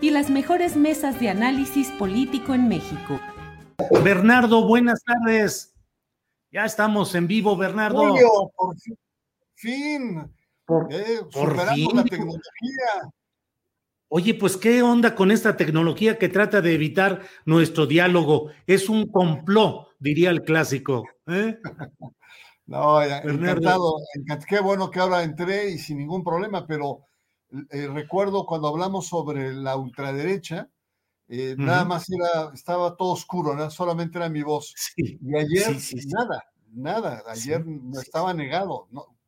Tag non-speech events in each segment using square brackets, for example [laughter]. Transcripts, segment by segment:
y las mejores mesas de análisis político en México. Bernardo, buenas tardes. Ya estamos en vivo, Bernardo. Julio, por fin. Por, eh, superando la tecnología. Oye, pues qué onda con esta tecnología que trata de evitar nuestro diálogo. Es un complot, diría el clásico. ¿eh? [laughs] no, encantado, encantado. Qué bueno que ahora entré y sin ningún problema, pero eh, recuerdo cuando hablamos sobre la ultraderecha, eh, nada más era, estaba todo oscuro, ¿no? solamente era mi voz. y ayer, nada, nada, ayer estaba negado. No.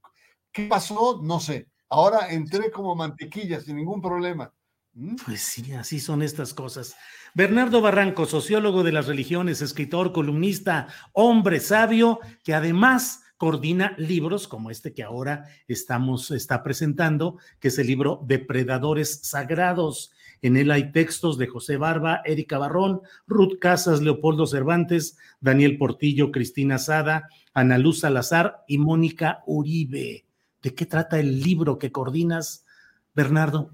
¿Qué pasó? No sé. Ahora entré como mantequilla, sin ningún problema. ¿Mm? Pues sí, así son estas cosas. Bernardo Barranco, sociólogo de las religiones, escritor, columnista, hombre sabio, que además coordina libros como este que ahora estamos, está presentando, que es el libro Depredadores Sagrados. En él hay textos de José Barba, Erika Barrón, Ruth Casas, Leopoldo Cervantes, Daniel Portillo, Cristina Sada, Ana Luz Salazar y Mónica Uribe. ¿De qué trata el libro que coordinas, Bernardo?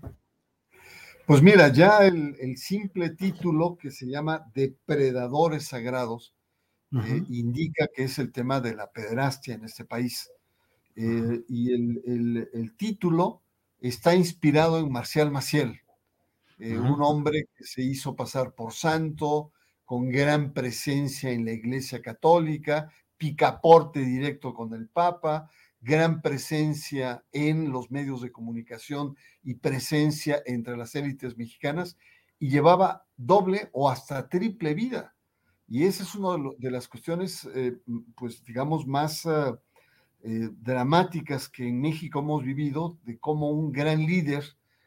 Pues mira, ya el, el simple título que se llama Depredadores Sagrados eh, indica que es el tema de la pederastia en este país. Eh, y el, título está inspirado en Marcial Maciel, eh, un hombre que se hizo pasar por santo, con gran presencia en la Iglesia Católica, picaporte directo con el Papa, gran presencia en los medios de comunicación y presencia entre las élites mexicanas, y llevaba doble o hasta triple vida. Y esa es una de, las cuestiones, eh, pues digamos, más ah, eh, dramáticas que en México hemos vivido, de cómo un gran líder,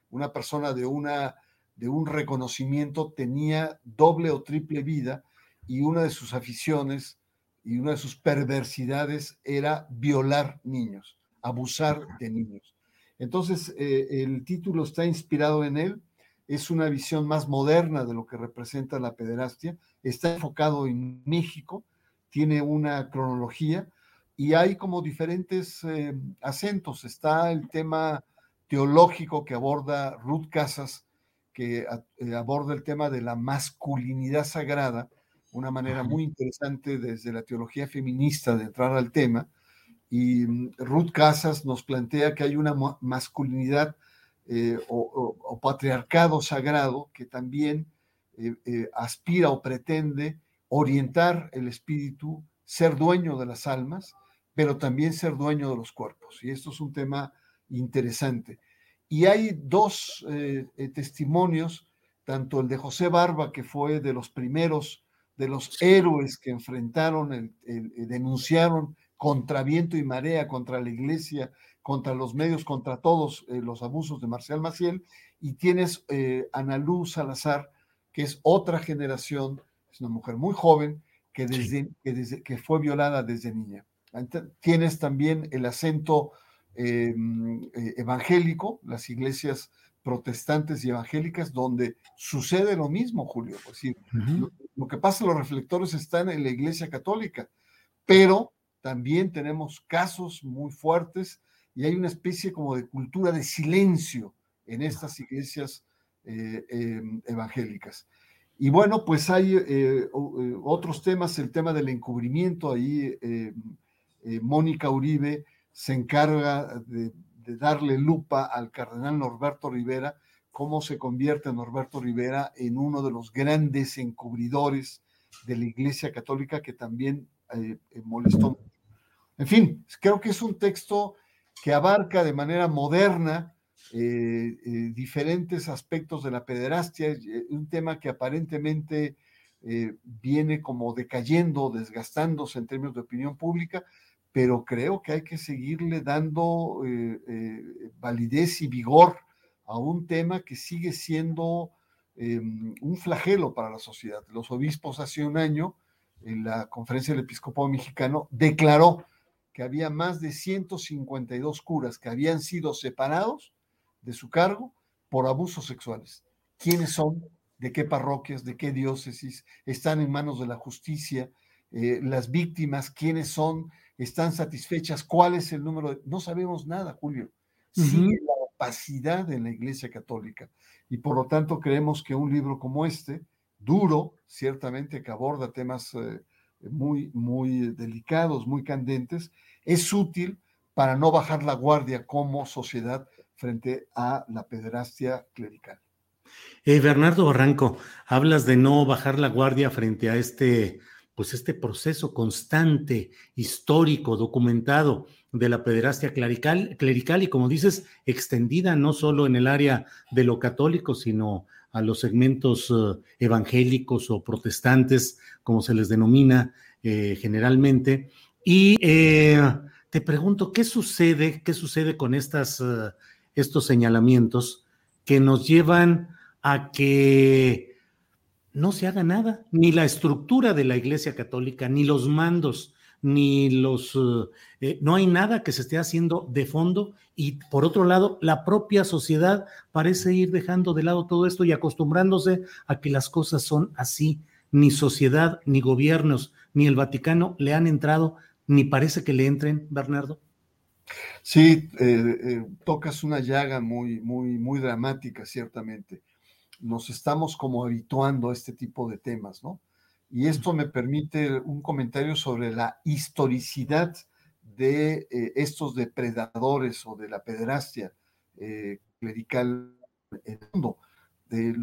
una persona de, una, de un reconocimiento, tenía doble o triple vida y una de sus aficiones y una de sus perversidades era violar niños, abusar de niños. Entonces, eh, el título está inspirado en él es una visión más moderna de lo que representa la pederastia, está enfocado en México, tiene una cronología y hay como diferentes eh, acentos. Está el tema teológico que aborda Ruth Casas, que eh, aborda el tema de la masculinidad sagrada, una manera muy interesante desde la teología feminista de entrar al tema. Y mm, Ruth Casas nos plantea que hay una masculinidad eh, o, patriarcado sagrado que también eh, eh, aspira o pretende orientar el espíritu, ser dueño de las almas, pero también ser dueño de los cuerpos. Y esto es un tema interesante. Y hay dos testimonios, tanto el de José Barba, que fue de los primeros, de los héroes que enfrentaron, denunciaron contra viento y marea, contra la iglesia, contra los medios, contra todos eh, los abusos de Marcial Maciel, y tienes eh, Ana Luz Salazar, que es otra generación, es una mujer muy joven, que, desde, que, desde, que fue violada desde niña. Tienes también el acento em, eh, evangélico, las iglesias protestantes y evangélicas, donde sucede lo mismo, Julio. lo, lo, que pasa, los reflectores están en la iglesia católica, pero también tenemos casos muy fuertes y hay una especie como de cultura de silencio en estas iglesias evangélicas. Y bueno, pues hay eh, eh, otros temas, el tema del encubrimiento, ahí em, Mónica Uribe se encarga de, de, darle lupa al cardenal Norberto Rivera, cómo se convierte Norberto Rivera en uno de los grandes encubridores de la Iglesia Católica que también molestó. En fin, creo que es un texto que abarca de manera moderna eh, eh, diferentes aspectos de la pederastia, eh, un tema que aparentemente viene como decayendo, desgastándose en términos de opinión pública, pero creo que hay que seguirle dando validez y vigor a un tema que sigue siendo em, un flagelo para la sociedad. Los obispos hace un año, en la conferencia del episcopado mexicano, declaró que había más de 152 curas que habían sido separados de su cargo por abusos sexuales. ¿Quiénes son? ¿De qué parroquias? ¿De qué diócesis? ¿Están en manos de la justicia? Eh, las víctimas, quiénes son, están satisfechas, cuál es el número. No sabemos nada, Julio. Sigue la opacidad en la Iglesia Católica. Y por lo tanto creemos que un libro como este, duro, ciertamente que aborda temas eh, muy, muy delicados, muy candentes, es útil para no bajar la guardia como sociedad frente a la pederastia clerical. Eh, Bernardo Barranco, hablas de no bajar la guardia frente a este, pues este proceso constante, histórico, documentado de la pederastia clerical, clerical y como dices, extendida no solo en el área de lo católico, sino a los segmentos eh, evangélicos o protestantes, como se les denomina eh, generalmente. Y te pregunto, ¿qué sucede? ¿Qué sucede con estas estos señalamientos que nos llevan a que no se haga nada, ni la estructura de la Iglesia Católica, ni los mandos, ni los... Eh, no hay nada que se esté haciendo de fondo y por otro lado, la propia sociedad parece ir dejando de lado todo esto y acostumbrándose a que las cosas son así. Ni sociedad, ni gobiernos, ni el Vaticano le han entrado, ni parece que le entren, Bernardo. Sí, eh, eh, tocas una llaga muy, muy, muy dramática, ciertamente. Nos estamos como habituando a este tipo de temas, ¿no? Y esto me permite un comentario sobre la historicidad de eh, estos depredadores o de la pederastia clerical en el mundo. De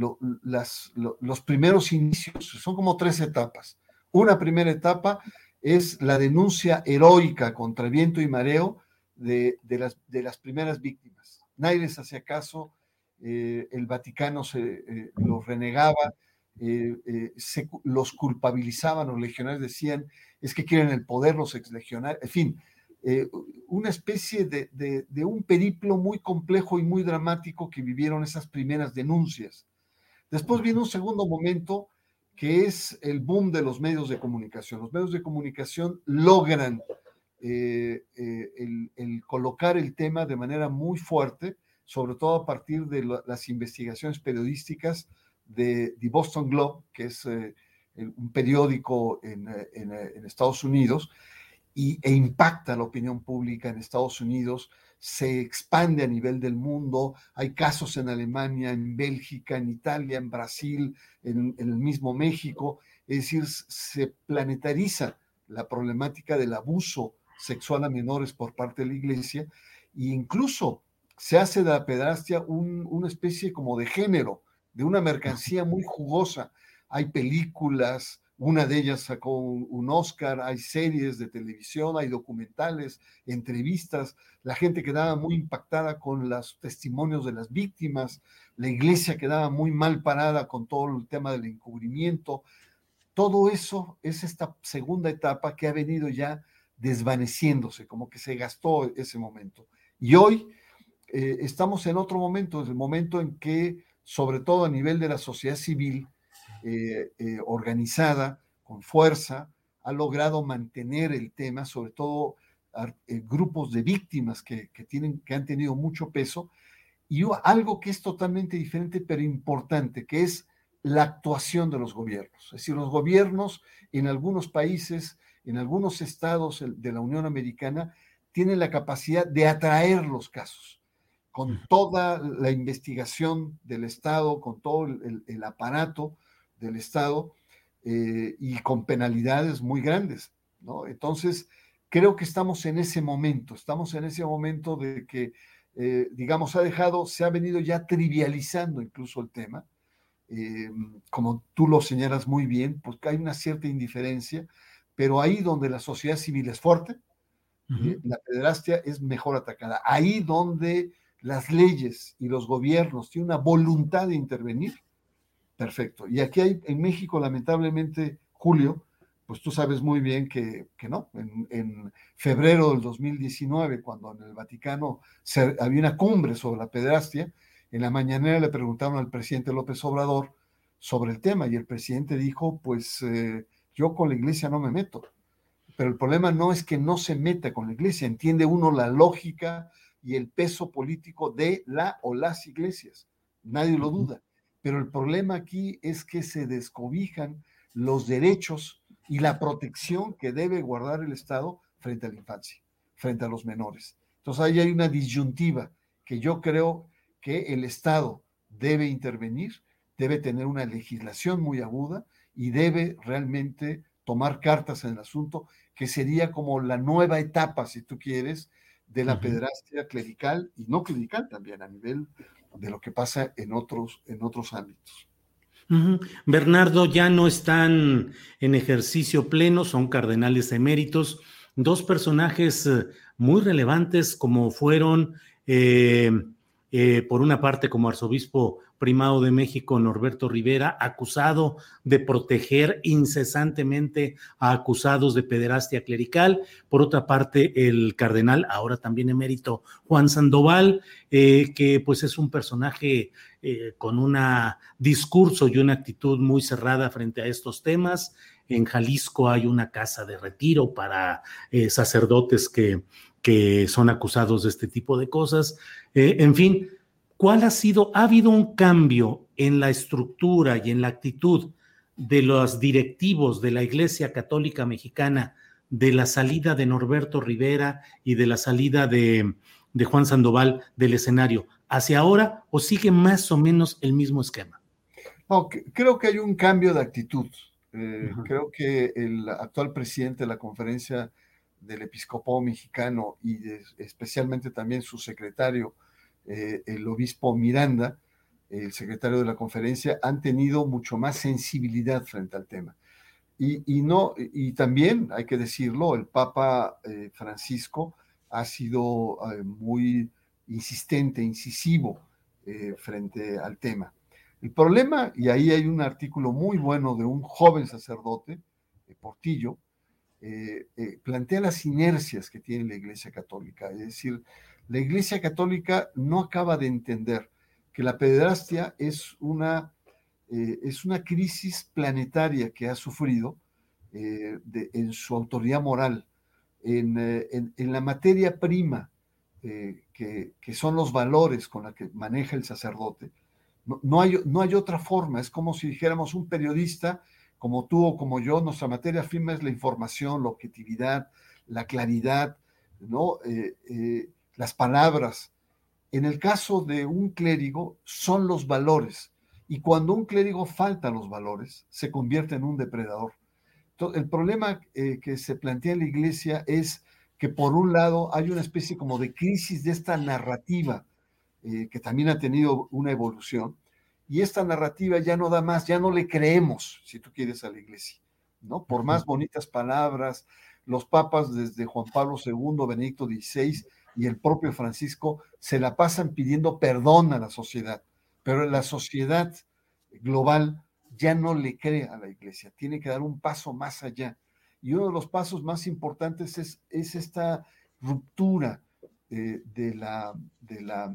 las, los primeros inicios, son como tres etapas. Una primera etapa es la denuncia heroica contra viento y mareo de, las, de las primeras víctimas. Nadie hacía caso, eh, el Vaticano se eh, los renegaba, eh, se, los culpabilizaban, los legionarios decían, es que quieren el poder los exlegionarios, en fin, una especie de, de, un periplo muy complejo y muy dramático que vivieron esas primeras denuncias. Después viene un segundo momento que es el boom de los medios de comunicación. Los medios de comunicación logran eh, eh, el, colocar el tema de manera muy fuerte, sobre todo a partir de las investigaciones periodísticas de The Boston Globe, que es eh, un periódico en, Estados Unidos, y, e impacta la opinión pública en Estados Unidos, se expande a nivel del mundo, hay casos en Alemania, en Bélgica, en Italia, en Brasil, en, en el mismo México, es decir, se planetariza la problemática del abuso sexual a menores por parte de la iglesia, e incluso se hace de la pedrastia una especie como de género, de una mercancía muy jugosa. Hay películas, una de ellas sacó un, Oscar, hay series de televisión, hay documentales, entrevistas, la gente quedaba muy impactada con los testimonios de las víctimas, la iglesia quedaba muy mal parada con todo el tema del encubrimiento. Todo eso es esta segunda etapa que ha venido ya desvaneciéndose, como que se gastó ese momento. Y hoy eh, estamos en otro momento, es el momento en que, sobre todo a nivel de la sociedad civil, eh, eh, organizada, con fuerza, ha logrado mantener el tema, sobre todo grupos de víctimas que, tienen, que han tenido mucho peso, y algo que es totalmente diferente, pero importante, que es la actuación de los gobiernos. Es decir, los gobiernos en algunos países en algunos estados de la Unión Americana tiene la capacidad de atraer los casos con toda la investigación del Estado, con todo el, aparato del Estado eh, y con penalidades muy grandes. ¿no? Entonces, creo que estamos en ese momento, estamos en ese momento de que, eh, digamos, ha dejado, se ha venido ya trivializando incluso el tema. Eh, como tú lo señalas muy bien, pues hay una cierta indiferencia, pero ahí donde la sociedad civil es fuerte, la pederastia es mejor atacada. Ahí donde las leyes y los gobiernos tienen una voluntad de intervenir, perfecto. Y aquí hay, en México, lamentablemente, Julio, pues tú sabes muy bien que, no. En, febrero del 2019, cuando en el Vaticano había una cumbre sobre la pederastia, en la mañanera le preguntaron al presidente López Obrador sobre el tema y el presidente dijo, pues eh, yo con la iglesia no me meto. Pero el problema no es que no se meta con la iglesia, entiende uno la lógica y el peso político de la o las iglesias. Nadie lo duda. Pero el problema aquí es que se descobijan los derechos y la protección que debe guardar el Estado frente a la infancia, frente a los menores. Entonces ahí hay una disyuntiva que yo creo que el Estado debe intervenir, debe tener una legislación muy aguda y debe realmente tomar cartas en el asunto, que sería como la nueva etapa, si tú quieres, de la pederastia clerical y no clerical también a nivel de lo que pasa en otros, en otros ámbitos. Bernardo, ya no están en ejercicio pleno, son cardenales eméritos, dos personajes eh, muy relevantes como fueron, eh, eh, por una parte, como arzobispo primado de México, Norberto Rivera, acusado de proteger incesantemente a acusados de pederastia clerical. Por otra parte, el cardenal, ahora también emérito Juan Sandoval, eh, que pues es un personaje eh, con un discurso y una actitud muy cerrada frente a estos temas. En Jalisco hay una casa de retiro para sacerdotes que, que son acusados de este tipo de cosas. en fin, ¿Cuál ha sido? ¿Ha habido un cambio en la estructura y en la actitud de los directivos de la Iglesia Católica Mexicana de la salida de Norberto Rivera y de la salida de, Juan Sandoval del escenario hacia ahora o sigue más o menos el mismo esquema? creo que hay un cambio de actitud. Eh, creo que el actual presidente de la conferencia del episcopado mexicano y especialmente también su secretario, eh, el obispo Miranda, el secretario de la conferencia, han tenido mucho más sensibilidad frente al tema. Y, no, y también, hay que decirlo, el Papa eh, Francisco ha sido eh, muy insistente, incisivo frente al tema. El problema, y ahí hay un artículo muy bueno de un joven sacerdote, Portillo, plantea las inercias que tiene la Iglesia Católica, es decir, la Iglesia Católica no acaba de entender que la pederastia es una, eh, es una crisis planetaria que ha sufrido eh, en su autoridad moral, en, eh, la materia prima que, son los valores con la que maneja el sacerdote. No, hay, no hay otra forma, es como si dijéramos un periodista como tú o como yo, nuestra materia prima es la información, la objetividad, la claridad, ¿no? las palabras. En el caso de un clérigo son los valores. Y cuando un clérigo falta los valores, se convierte en un depredador. el problema eh, que se plantea en la iglesia es que por un lado hay una especie como de crisis de esta narrativa eh, que también ha tenido una evolución y esta narrativa ya no da más, ya no le creemos, si tú quieres, a la iglesia, ¿no? Por más bonitas palabras, los papas desde Juan Pablo II, Benedicto XVI, y el propio Francisco se la pasan pidiendo perdón a la sociedad, pero la sociedad global ya no le cree a la iglesia, tiene que dar un paso más allá. Y uno de los pasos más importantes es, es esta ruptura eh, de la... De la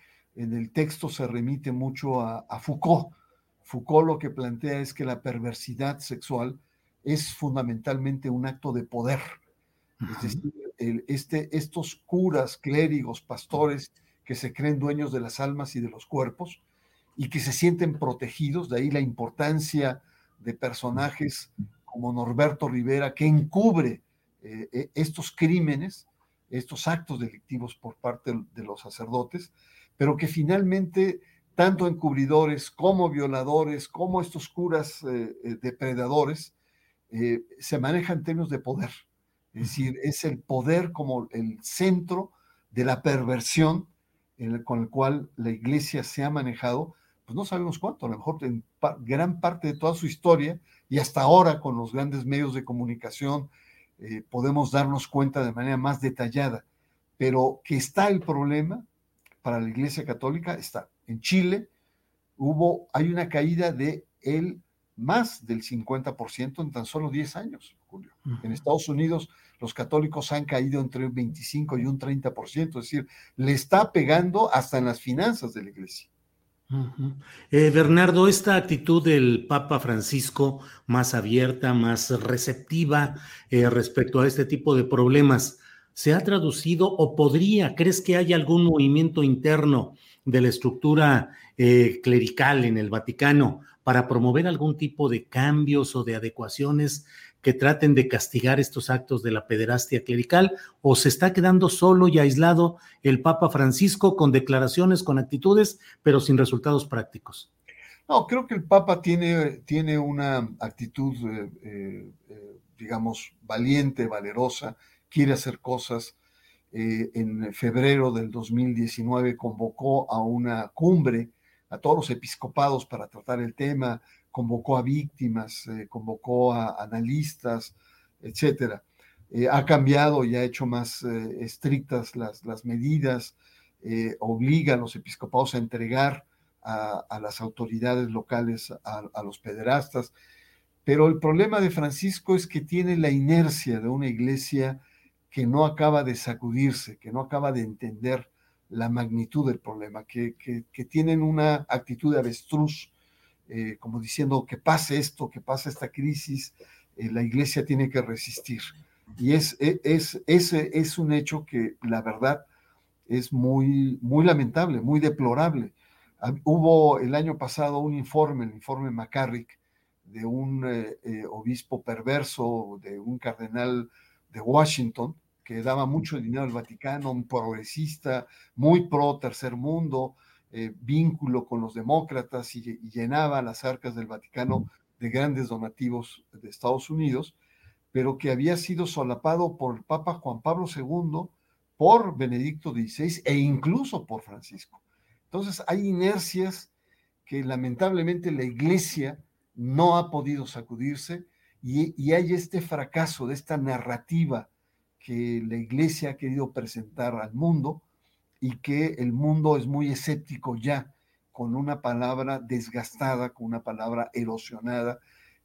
en el texto se remite mucho a, Foucault. Foucault lo que plantea es que la perversidad sexual es fundamentalmente un acto de poder. Es decir, este, estos curas, clérigos, pastores que se creen dueños de las almas y de los cuerpos y que se sienten protegidos, de ahí la importancia de personajes como Norberto Rivera, que encubre eh, e, estos crímenes, estos actos delictivos por parte de los sacerdotes, pero que finalmente tanto encubridores como violadores, como estos curas eh, eh, depredadores, eh, se manejan en términos de poder. Es decir, es el poder como el centro de la perversión con el cual la iglesia se ha manejado, pues no sabemos cuánto, a lo mejor en gran parte de toda su historia y hasta ahora con los grandes medios de comunicación podemos darnos cuenta de manera más detallada, pero que está el problema para la Iglesia Católica está. En Chile hubo, hay una caída de el más del 50% en tan solo 10 años, Julio. En Estados Unidos los católicos han caído entre un 25 y un 30%, es decir, le está pegando hasta en las finanzas de la Iglesia. Eh, Bernardo, esta actitud del Papa Francisco más abierta, más receptiva eh, respecto a este tipo de problemas, se ha traducido o podría, crees que hay algún movimiento interno de la estructura eh, clerical en el Vaticano para promover algún tipo de cambios o de adecuaciones que traten de castigar estos actos de la pederastia clerical o se está quedando solo y aislado el Papa Francisco con declaraciones, con actitudes, pero sin resultados prácticos? No, creo que el Papa tiene, tiene una actitud, eh, eh, digamos, valiente, valerosa, quiere hacer cosas. Eh, en febrero del 2019 convocó a una cumbre a todos los episcopados para tratar el tema, convocó a víctimas, eh, convocó a analistas, etcétera. Eh, ha cambiado y ha hecho más estrictas las, las medidas, obliga a los episcopados a entregar a, las autoridades locales a, a, los pederastas. Pero el problema de Francisco es que tiene la inercia de una iglesia que no acaba de sacudirse, que no acaba de entender la magnitud del problema, que, tienen una actitud de avestruz, eh, como diciendo que pase esto, que pase esta crisis, eh, la iglesia tiene que resistir. Y es, e, es, ese es un hecho que la verdad es muy, muy lamentable, muy deplorable. Hubo el año pasado un informe, el informe McCarrick, de un eh, obispo perverso, de un cardenal de Washington, que daba mucho dinero al Vaticano, un progresista, muy pro tercer mundo, eh, vínculo con los demócratas y, llenaba las arcas del Vaticano de grandes donativos de Estados Unidos, pero que había sido solapado por el Papa Juan Pablo II, por Benedicto XVI e incluso por Francisco. Entonces hay inercias que lamentablemente la Iglesia no ha podido sacudirse y, hay este fracaso de esta narrativa que la iglesia ha querido presentar al mundo y que el mundo es muy escéptico ya con una palabra desgastada, con una palabra erosionada,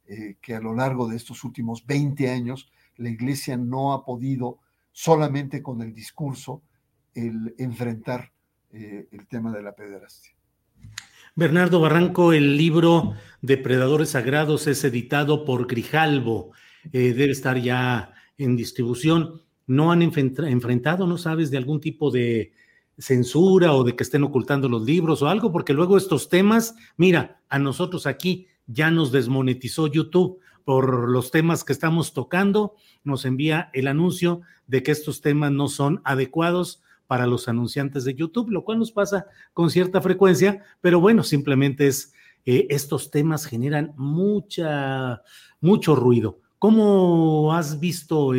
eh, que a lo largo de estos últimos 20 años la iglesia no ha podido solamente con el discurso el enfrentar eh, el tema de la pederastia. Bernardo Barranco, el libro Depredadores Sagrados es editado por Grijalbo, eh, debe estar ya en distribución. ¿No han enfrentado, no sabes, de algún tipo de censura o de que estén ocultando los libros o algo, porque luego estos temas, mira, a nosotros aquí ya nos desmonetizó YouTube por los temas que estamos tocando, nos envía el anuncio de que estos temas no son adecuados para los anunciantes de YouTube, lo cual nos pasa con cierta frecuencia, pero bueno, simplemente es, eh, estos temas generan mucha, mucho ruido. ¿Cómo has visto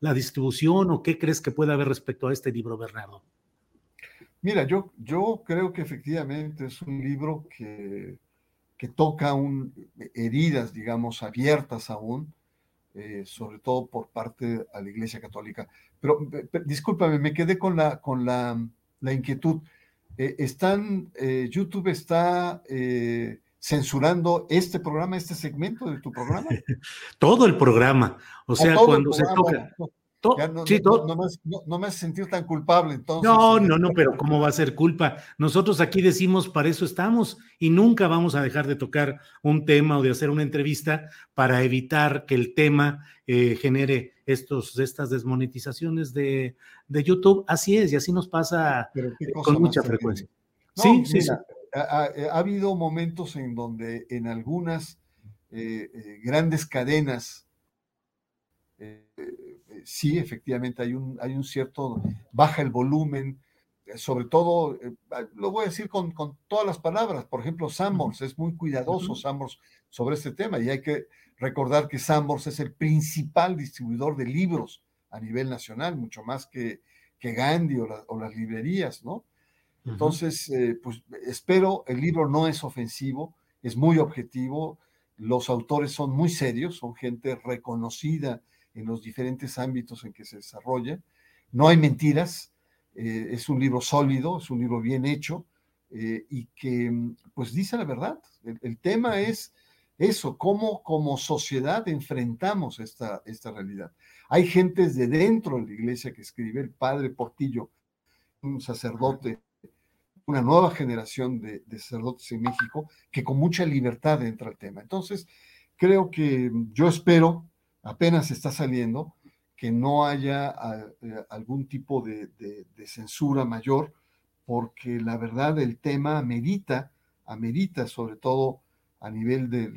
la distribución o qué crees que puede haber respecto a este libro, Bernardo? Mira, yo, creo que efectivamente es un libro que, toca un, heridas, digamos, abiertas aún, eh, sobre todo por parte de la Iglesia Católica. Pero, discúlpame, me quedé con la, con la inquietud. Eh, están, eh, YouTube está censurando este programa, este segmento de tu programa. [laughs] Todo el programa. O sea, cuando se toca no, me has sentido tan culpable entonces. No, no, no, pero ¿cómo va a ser culpa? Nosotros aquí decimos, para eso estamos y nunca vamos a dejar de tocar un tema o de hacer una entrevista para evitar que el tema eh, genere estos, estas desmonetizaciones de, YouTube. Así es, y así nos pasa con mucha frecuencia. sí, sí, Ha, habido momentos en donde en algunas eh, eh, grandes cadenas sí, efectivamente, hay un, hay un cierto, baja el volumen, eh, sobre todo, eh, ah, lo voy a decir con, todas las palabras, por ejemplo, Sambors, es muy cuidadoso Sambors sobre este tema y hay que recordar que Sambors es el principal distribuidor de libros a nivel nacional, mucho más que, que Gandhi o, las librerías, ¿no? Entonces, eh, pues espero, el libro no es ofensivo, es muy objetivo, los autores son muy serios, son gente reconocida en los diferentes ámbitos en que se desarrolla. No hay mentiras, eh, es un libro sólido, es un libro bien hecho eh, y que pues dice la verdad. El, tema es eso, cómo como sociedad enfrentamos esta, esta realidad. Hay gentes de dentro de la iglesia que escribe, el padre Portillo, un sacerdote, una nueva generación de, sacerdotes en México, que con mucha libertad entra al tema. Entonces, creo que yo espero apenas está saliendo, que no haya eh, algún tipo de, censura mayor, porque la verdad el tema amerita, amerita sobre todo a nivel de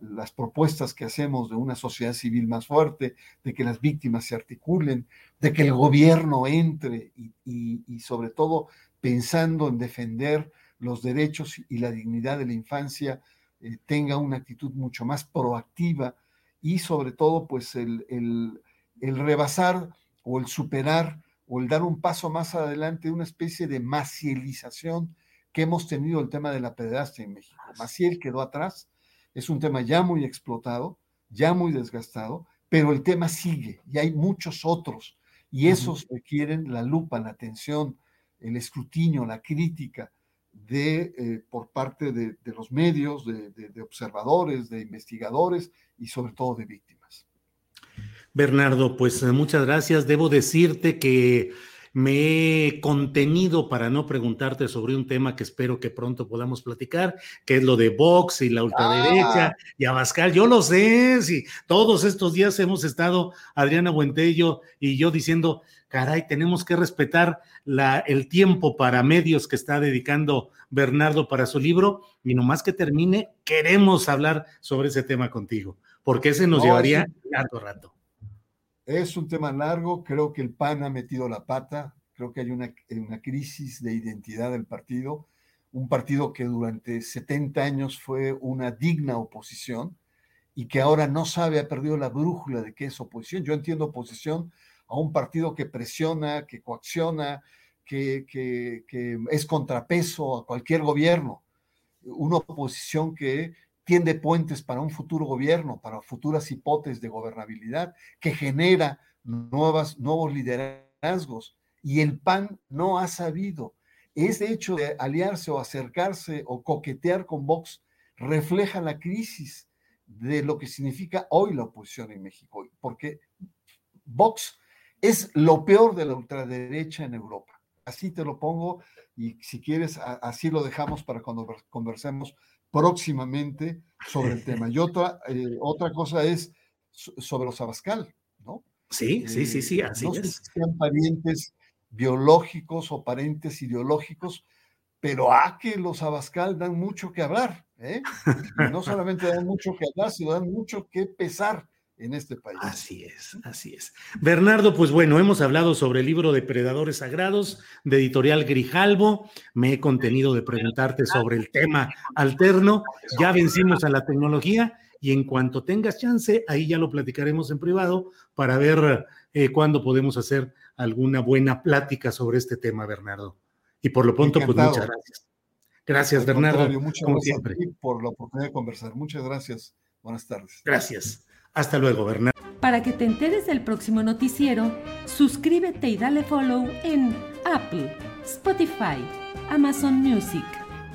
las propuestas que hacemos de una sociedad civil más fuerte, de que las víctimas se articulen, de que el gobierno entre y, sobre todo pensando en defender los derechos y la dignidad de la infancia, eh, tenga una actitud mucho más proactiva y sobre todo pues el, el, rebasar o el superar o el dar un paso más adelante una especie de macielización que hemos tenido el tema de la pederastia en México. Maciel quedó atrás, es un tema ya muy explotado, ya muy desgastado, pero el tema sigue y hay muchos otros y esos requieren la lupa, la atención, el escrutinio, la crítica de, eh, por parte de, los medios, de observadores, de investigadores y sobre todo de víctimas. Bernardo, pues eh, muchas gracias. Debo decirte que me he contenido para no preguntarte sobre un tema que espero que pronto podamos platicar, que es lo de Vox y la ultraderecha ah. y Abascal. Yo lo sé, si todos estos días hemos estado, Adriana Buentello y yo diciendo, caray, tenemos que respetar la, el tiempo para medios que está dedicando Bernardo para su libro y nomás que termine, queremos hablar sobre ese tema contigo porque ese nos llevaría largo rato. Es un tema largo, creo que el PAN ha metido la pata, creo que hay una, crisis de identidad del partido, un partido que durante 70 años fue una digna oposición y que ahora no sabe, ha perdido la brújula de qué es oposición. Yo entiendo oposición a un partido que presiona, que coacciona, que es contrapeso a cualquier gobierno, una oposición que tiende puentes para un futuro gobierno, para futuras hipótesis de gobernabilidad, que genera nuevas, nuevos liderazgos. Y el PAN no ha sabido. Ese hecho de aliarse o acercarse o coquetear con Vox refleja la crisis de lo que significa hoy la oposición en México, porque Vox es lo peor de la ultraderecha en Europa. Así te lo pongo y si quieres, así lo dejamos para cuando conversemos próximamente sobre el [laughs] tema. Y otra, eh, otra cosa es sobre los Abascal, ¿no? Sí, sí, sí, sí, eh, así no es. sean parientes biológicos o parentes ideológicos, pero a que los Abascal dan mucho que hablar, ¿eh? no solamente dan mucho que hablar, sino dan mucho que pesar en este país. Así es, así es. Bernardo, pues bueno, hemos hablado sobre el libro Depredadores Sagrados de editorial Grijalbo. Me he contenido de preguntarte sobre el tema alterno. Ya vencimos a la tecnología y en cuanto tengas chance, ahí ya lo platicaremos en privado para ver eh, cuándo podemos hacer alguna buena plática sobre este tema, Bernardo. Y por lo pronto, pues muchas gracias. Gracias, Bernardo. Muchas como gracias siempre. por la oportunidad de conversar. Muchas gracias. Buenas tardes. Gracias. Hasta luego, Bernardo. Para que te enteres del próximo noticiero, suscríbete y dale follow en Apple, Spotify, Amazon Music,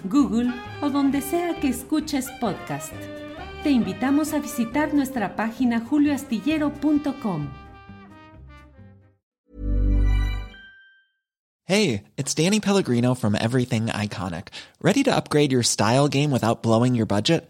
Google o donde sea que escuches podcast. Te invitamos a visitar nuestra página julioastillero.com. Hey, it's Danny Pellegrino from Everything Iconic. ¿Ready to upgrade your style game without blowing your budget?